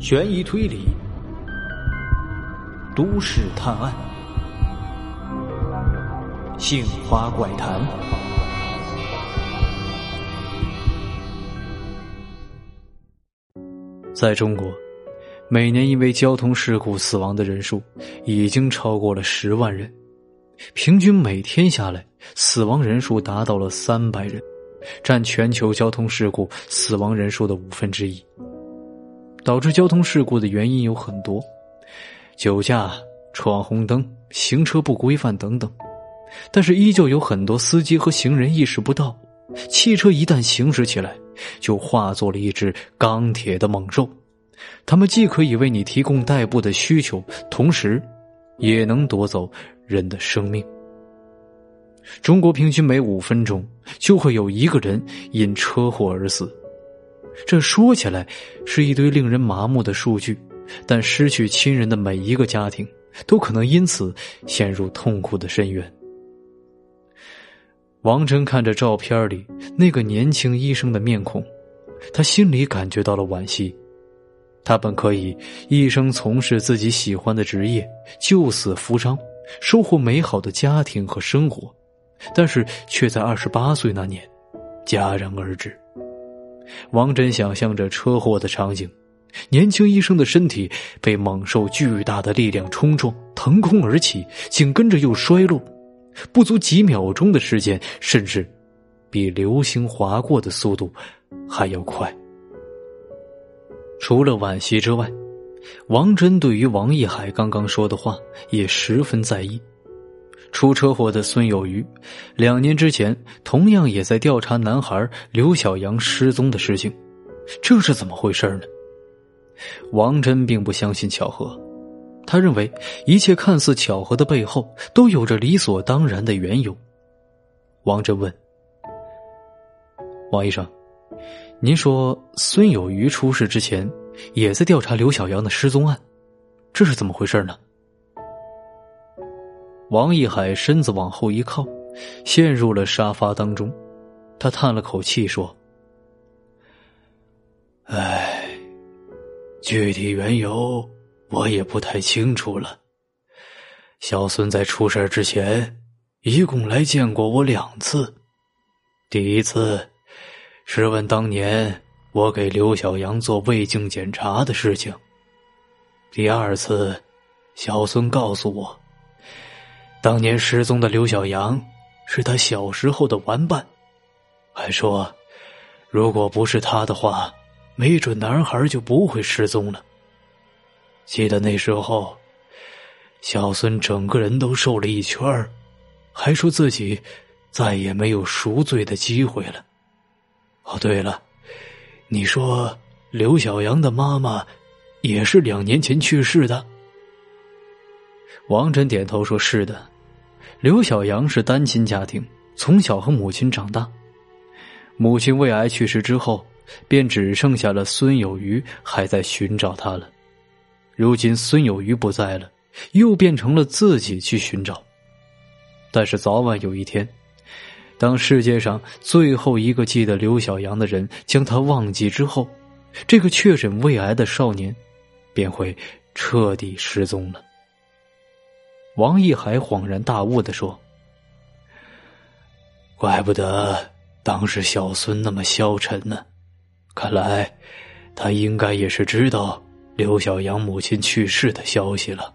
悬疑推理、都市探案、杏花怪谈。在中国，每年因为交通事故死亡的人数已经超过了十万人，平均每天下来，死亡人数达到了三百人，占全球交通事故死亡人数的五分之一。导致交通事故的原因有很多，酒驾、闯红灯、行车不规范等等，但是依旧有很多司机和行人意识不到，汽车一旦行驶起来，就化作了一只钢铁的猛兽，他们既可以为你提供代步的需求，同时，也能夺走人的生命。中国平均每五分钟就会有一个人因车祸而死。这说起来是一堆令人麻木的数据，但失去亲人的每一个家庭都可能因此陷入痛苦的深渊。王真看着照片里那个年轻医生的面孔，他心里感觉到了惋惜。他本可以一生从事自己喜欢的职业，救死扶伤，收获美好的家庭和生活，但是却在二十八岁那年戛然而止。王真想象着车祸的场景，年轻医生的身体被猛兽巨大的力量冲撞，腾空而起，紧跟着又摔落，不足几秒钟的时间，甚至比流星划过的速度还要快。除了惋惜之外，王真对于王一海刚刚说的话也十分在意。出车祸的孙有余，两年之前同样也在调查男孩刘小阳失踪的事情，这是怎么回事呢？王真并不相信巧合，他认为一切看似巧合的背后都有着理所当然的缘由。王真问：“王医生，您说孙有余出事之前也在调查刘小阳的失踪案，这是怎么回事呢？”王一海身子往后一靠，陷入了沙发当中。他叹了口气说：“唉，具体缘由我也不太清楚了。小孙在出事之前，一共来见过我两次。第一次是问当年我给刘小阳做胃镜检查的事情。第二次，小孙告诉我。”当年失踪的刘小阳是他小时候的玩伴，还说，如果不是他的话，没准男孩就不会失踪了。记得那时候，小孙整个人都瘦了一圈，还说自己再也没有赎罪的机会了。哦，对了，你说刘小阳的妈妈也是两年前去世的？王真点头说：“是的。”刘小阳是单亲家庭，从小和母亲长大。母亲胃癌去世之后，便只剩下了孙有余还在寻找他了。如今孙有余不在了，又变成了自己去寻找。但是早晚有一天，当世界上最后一个记得刘小阳的人将他忘记之后，这个确诊胃癌的少年，便会彻底失踪了。王一海恍然大悟的说：“怪不得当时小孙那么消沉呢，看来他应该也是知道刘小阳母亲去世的消息了。”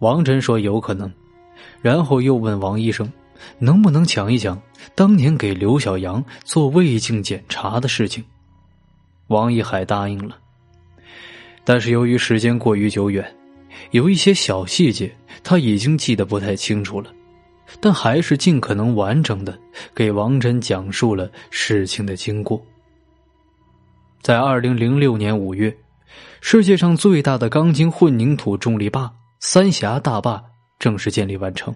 王真说：“有可能。”然后又问王医生：“能不能讲一讲当年给刘小阳做胃镜检查的事情？”王一海答应了，但是由于时间过于久远。有一些小细节他已经记得不太清楚了，但还是尽可能完整的给王真讲述了事情的经过。在二零零六年五月，世界上最大的钢筋混凝土重力坝——三峡大坝正式建立完成。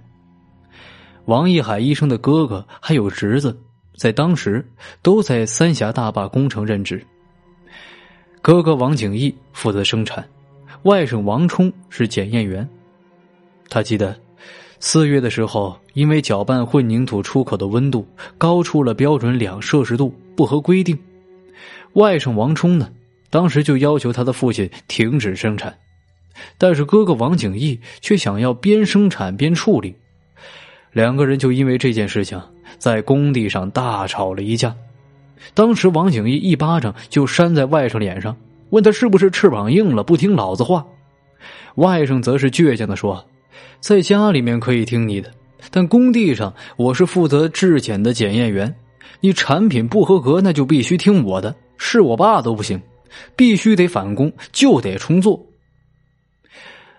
王一海医生的哥哥还有侄子，在当时都在三峡大坝工程任职。哥哥王景义负责生产。外甥王冲是检验员，他记得四月的时候，因为搅拌混凝土出口的温度高出了标准两摄氏度，不合规定。外甥王冲呢，当时就要求他的父亲停止生产，但是哥哥王景义却想要边生产边处理，两个人就因为这件事情在工地上大吵了一架。当时王景义一巴掌就扇在外甥脸上，问他是不是翅膀硬了不听老子话。外甥则是倔强的说：“在家里面可以听你的，但工地上我是负责质检的检验员，你产品不合格那就必须听我的，是我爸都不行。”必须得返工，就得重做。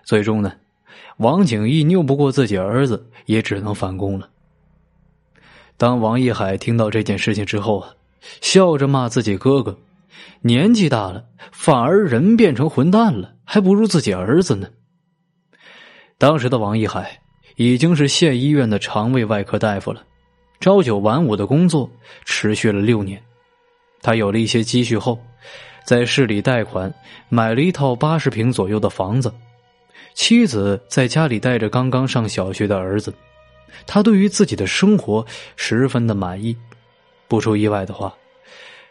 最终呢，王景义拗不过自己儿子，也只能返工了。当王一海听到这件事情之后啊，笑着骂自己哥哥：“年纪大了，反而人变成混蛋了，还不如自己儿子呢。”当时的王一海已经是县医院的肠胃外科大夫了，朝九晚五的工作持续了六年，他有了一些积蓄后。在市里贷款买了一套八十平左右的房子，妻子在家里带着刚刚上小学的儿子，他对于自己的生活十分的满意。不出意外的话，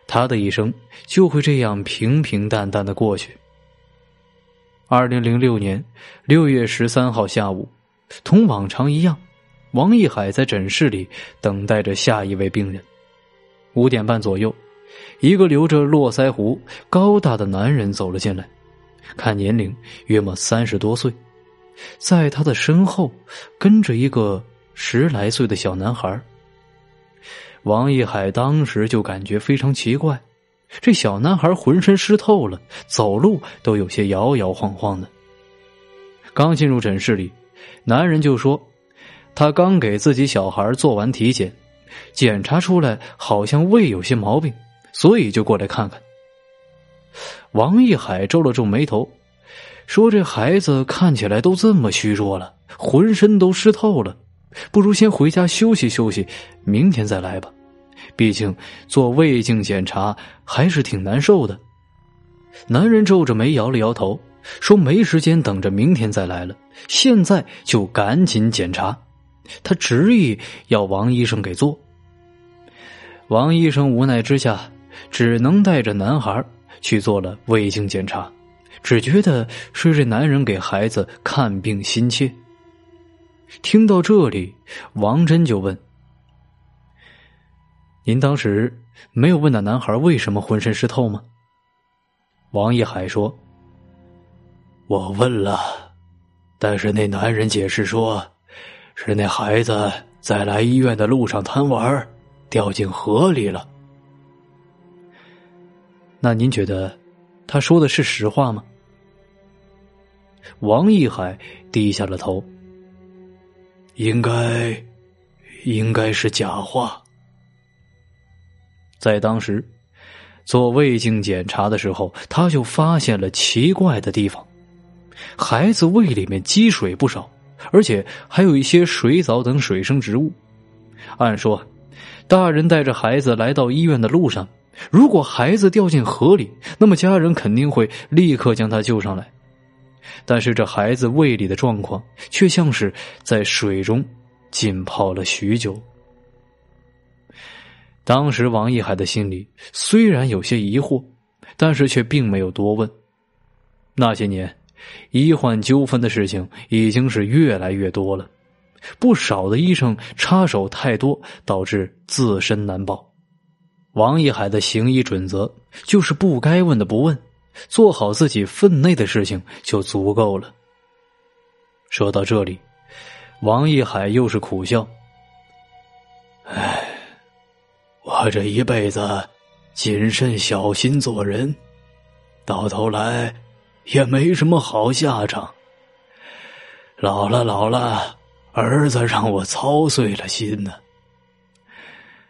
他的一生就会这样平平淡淡的过去。二零零六年六月十三号下午，同往常一样，王一海在诊室里等待着下一位病人。五点半左右。一个留着络腮胡、高大的男人走了进来，看年龄约莫三十多岁，在他的身后跟着一个十来岁的小男孩。王一海当时就感觉非常奇怪，这小男孩浑身湿透了，走路都有些摇摇晃晃的。刚进入诊室里，男人就说：“他刚给自己小孩做完体检，检查出来好像胃有些毛病。”所以就过来看看。王一海皱了皱眉头，说：“这孩子看起来都这么虚弱了，浑身都湿透了，不如先回家休息休息，明天再来吧。毕竟做胃镜检查还是挺难受的。”男人皱着眉摇了摇头，说：“没时间等着明天再来了，现在就赶紧检查。”他执意要王医生给做。王医生无奈之下。只能带着男孩去做了胃镜检查，只觉得是这男人给孩子看病心切。听到这里，王真就问：“您当时没有问那男孩为什么浑身湿透吗？”王一海说：“我问了，但是那男人解释说，是那孩子在来医院的路上贪玩，掉进河里了。”那您觉得，他说的是实话吗？王一海低下了头。应该，应该是假话。在当时做胃镜检查的时候，他就发现了奇怪的地方：孩子胃里面积水不少，而且还有一些水藻等水生植物。按说，大人带着孩子来到医院的路上。如果孩子掉进河里，那么家人肯定会立刻将他救上来。但是这孩子胃里的状况却像是在水中浸泡了许久。当时王一海的心里虽然有些疑惑，但是却并没有多问。那些年，医患纠纷的事情已经是越来越多了，不少的医生插手太多，导致自身难保。王一海的行医准则就是不该问的不问，做好自己分内的事情就足够了。说到这里，王一海又是苦笑：“唉，我这一辈子谨慎小心做人，到头来也没什么好下场。老了老了，儿子让我操碎了心呢。”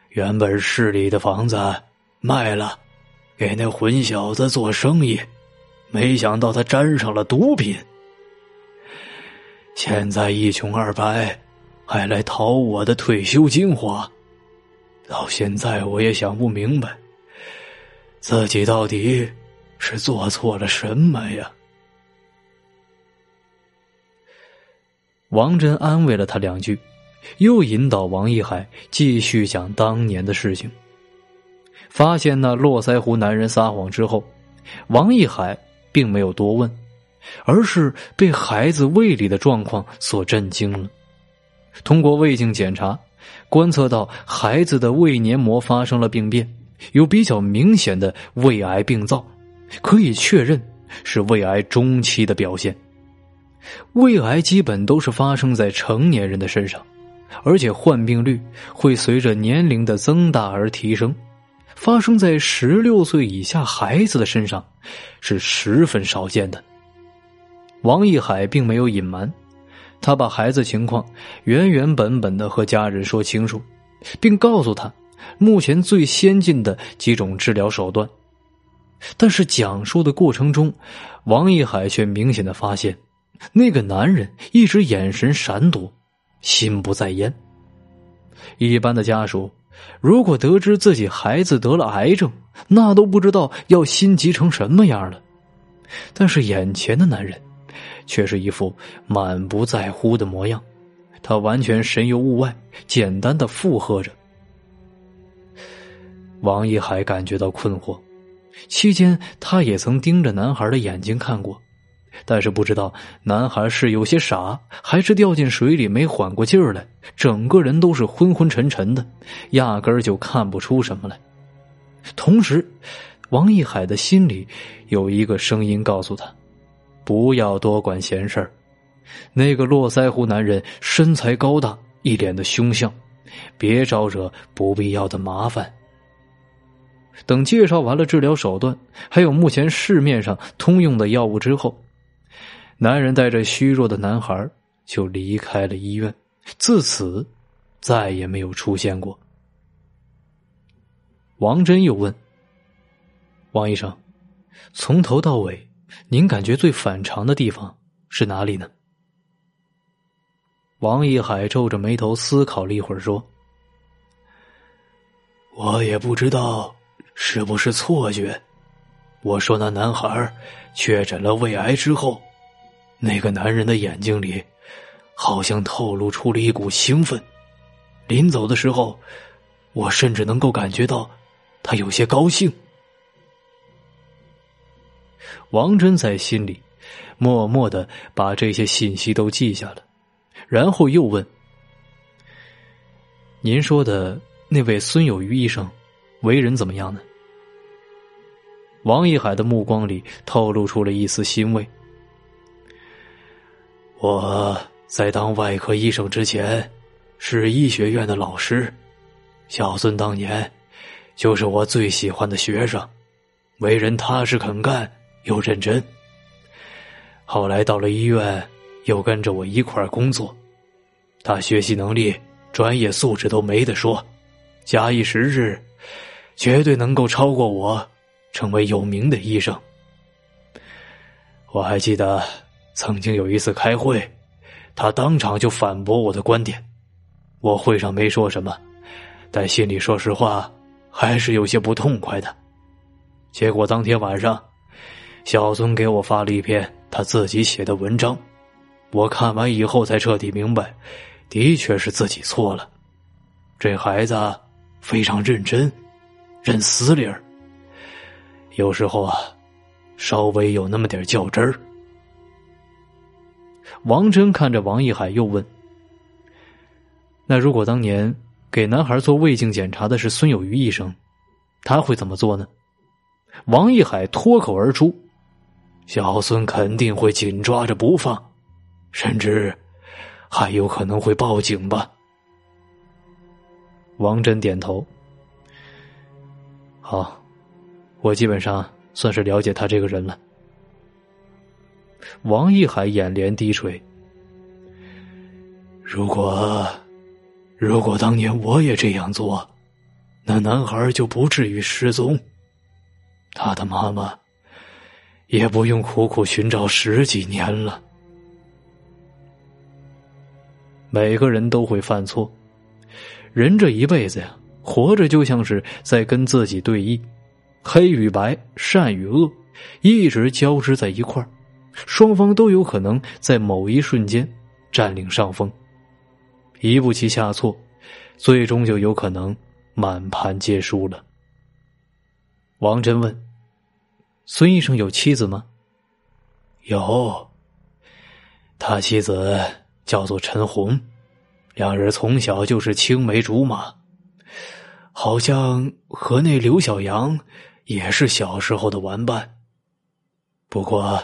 原本市里的房子卖了，给那混小子做生意，没想到他沾上了毒品。现在一穷二白，还来讨我的退休金花。到现在我也想不明白，自己到底是做错了什么呀？王真安慰了他两句。又引导王一海继续讲当年的事情。发现那络腮胡男人撒谎之后，王一海并没有多问，而是被孩子胃里的状况所震惊了。通过胃镜检查，观测到孩子的胃黏膜发生了病变，有比较明显的胃癌病灶，可以确认是胃癌中期的表现。胃癌基本都是发生在成年人的身上，而且患病率会随着年龄的增大而提升。发生在十六岁以下孩子的身上，是十分少见的。王一海并没有隐瞒，他把孩子情况原原本本的和家人说清楚，并告诉他目前最先进的几种治疗手段。但是讲述的过程中，王一海却明显的发现，那个男人一直眼神闪躲，心不在焉。一般的家属。如果得知自己孩子得了癌症，那都不知道要心急成什么样了。但是眼前的男人，却是一副满不在乎的模样，他完全神游物外，简单的附和着。王一海感觉到困惑，期间他也曾盯着男孩的眼睛看过。但是不知道男孩是有些傻，还是掉进水里没缓过劲儿来，整个人都是昏昏沉沉的，压根儿就看不出什么来。同时，王一海的心里有一个声音告诉他：不要多管闲事儿。那个络腮胡男人身材高大，一脸的凶相，别招惹不必要的麻烦。等介绍完了治疗手段，还有目前市面上通用的药物之后。男人带着虚弱的男孩就离开了医院，自此再也没有出现过。王真又问：“王医生，从头到尾，您感觉最反常的地方是哪里呢？”王一海皱着眉头思考了一会儿，说：“我也不知道是不是错觉。我说那男孩确诊了胃癌之后。”那个男人的眼睛里，好像透露出了一股兴奋。临走的时候，我甚至能够感觉到他有些高兴。王真在心里默默的把这些信息都记下了，然后又问：“您说的那位孙有余医生，为人怎么样呢？”王一海的目光里透露出了一丝欣慰。我在当外科医生之前，是医学院的老师。小孙当年就是我最喜欢的学生，为人踏实肯干又认真。后来到了医院，又跟着我一块儿工作。他学习能力、专业素质都没得说，假以时日，绝对能够超过我，成为有名的医生。我还记得。曾经有一次开会，他当场就反驳我的观点。我会上没说什么，但心里说实话还是有些不痛快的。结果当天晚上，小孙给我发了一篇他自己写的文章，我看完以后才彻底明白，的确是自己错了。这孩子非常认真，认死理儿，有时候啊，稍微有那么点较真儿。王真看着王一海，又问：“那如果当年给男孩做胃镜检查的是孙有余医生，他会怎么做呢？”王一海脱口而出：“小孙肯定会紧抓着不放，甚至还有可能会报警吧。”王真点头：“好，我基本上算是了解他这个人了。”王一海眼帘低垂。如果，如果当年我也这样做，那男孩就不至于失踪，他的妈妈也不用苦苦寻找十几年了。每个人都会犯错，人这一辈子呀，活着就像是在跟自己对弈，黑与白，善与恶，一直交织在一块儿。双方都有可能在某一瞬间占领上风，一步棋下错，最终就有可能满盘皆输了。王真问：“孙医生有妻子吗？有，他妻子叫做陈红，两人从小就是青梅竹马，好像和那刘小阳也是小时候的玩伴。不过，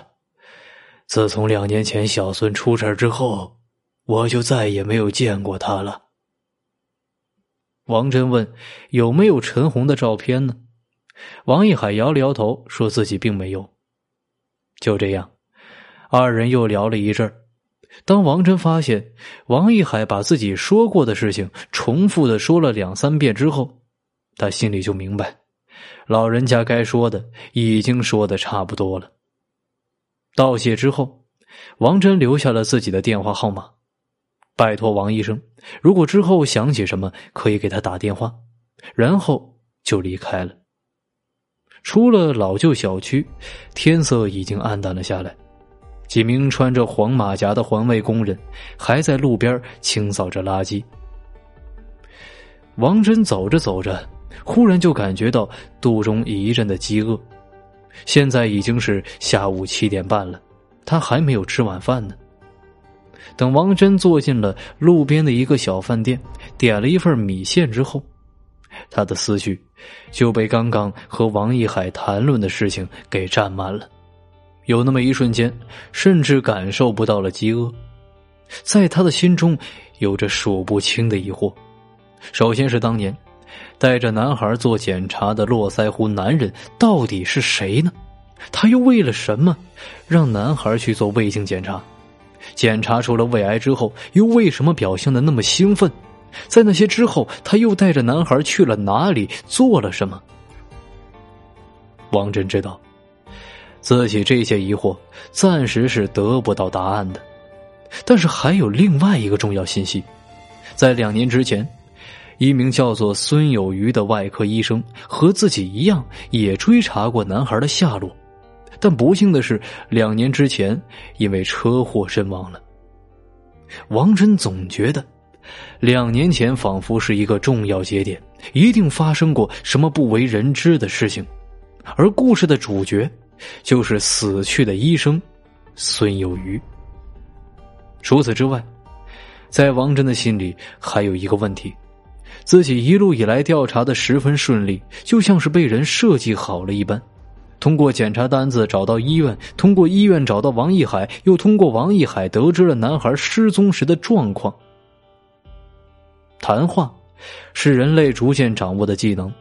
自从两年前小孙出事之后，我就再也没有见过他了。王真问：“有没有陈红的照片呢？”王一海摇了摇头，说自己并没有。就这样。二人又聊了一阵儿。当王真发现王一海把自己说过的事情重复的说了两三遍之后，他心里就明白，老人家该说的已经说的差不多了。道谢之后，王真留下了自己的电话号码，拜托王医生，如果之后想起什么，可以给他打电话，然后就离开了。出了老旧小区，天色已经暗淡了下来。几名穿着黄马甲的环卫工人还在路边清扫着垃圾。王真走着走着，忽然就感觉到肚中一阵的饥饿。现在已经是下午七点半了，他还没有吃晚饭呢。等王真坐进了路边的一个小饭店，点了一份米线之后，他的思绪就被刚刚和王一海谈论的事情给占满了。有那么一瞬间，甚至感受不到了饥饿，在他的心中有着数不清的疑惑。首先是当年带着男孩做检查的络腮胡男人到底是谁呢？他又为了什么让男孩去做胃镜检查？检查出了胃癌之后，又为什么表现的那么兴奋？在那些之后，他又带着男孩去了哪里，做了什么？王真知道。自己这些疑惑暂时是得不到答案的，但是还有另外一个重要信息：在两年之前，一名叫做孙有余的外科医生和自己一样，也追查过男孩的下落，但不幸的是，两年之前因为车祸身亡了。王真总觉得，两年前仿佛是一个重要节点，一定发生过什么不为人知的事情，而故事的主角。就是死去的医生孙有余。除此之外，在王真的心里还有一个问题：自己一路以来调查的十分顺利，就像是被人设计好了一般。通过检查单子找到医院，通过医院找到王一海，又通过王一海得知了男孩失踪时的状况。谈话是人类逐渐掌握的技能。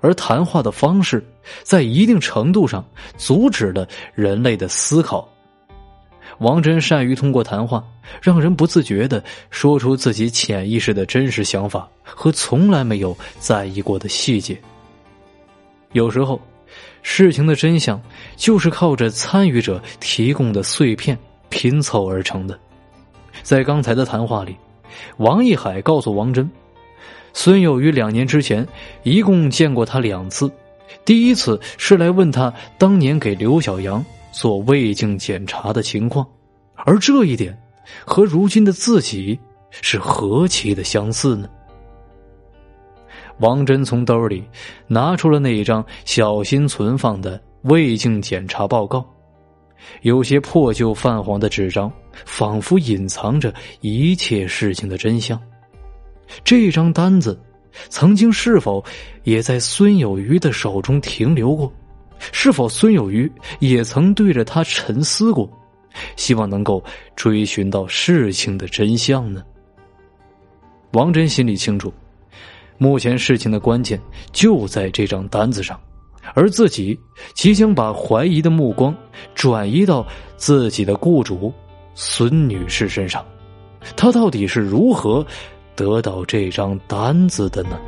而谈话的方式，在一定程度上阻止了人类的思考。王真善于通过谈话，让人不自觉的说出自己潜意识的真实想法和从来没有在意过的细节。有时候，事情的真相就是靠着参与者提供的碎片拼凑而成的。在刚才的谈话里，王一海告诉王真。孙有余两年之前一共见过他两次，第一次是来问他当年给刘小阳做胃镜检查的情况，而这一点和如今的自己是何其的相似呢？王真从兜里拿出了那一张小心存放的胃镜检查报告，有些破旧泛黄的纸张，仿佛隐藏着一切事情的真相。这张单子，曾经是否也在孙有余的手中停留过？是否孙有余也曾对着他沉思过，希望能够追寻到事情的真相呢？王真心里清楚，目前事情的关键就在这张单子上，而自己即将把怀疑的目光转移到自己的雇主孙女士身上，她到底是如何？得到这张单子的呢？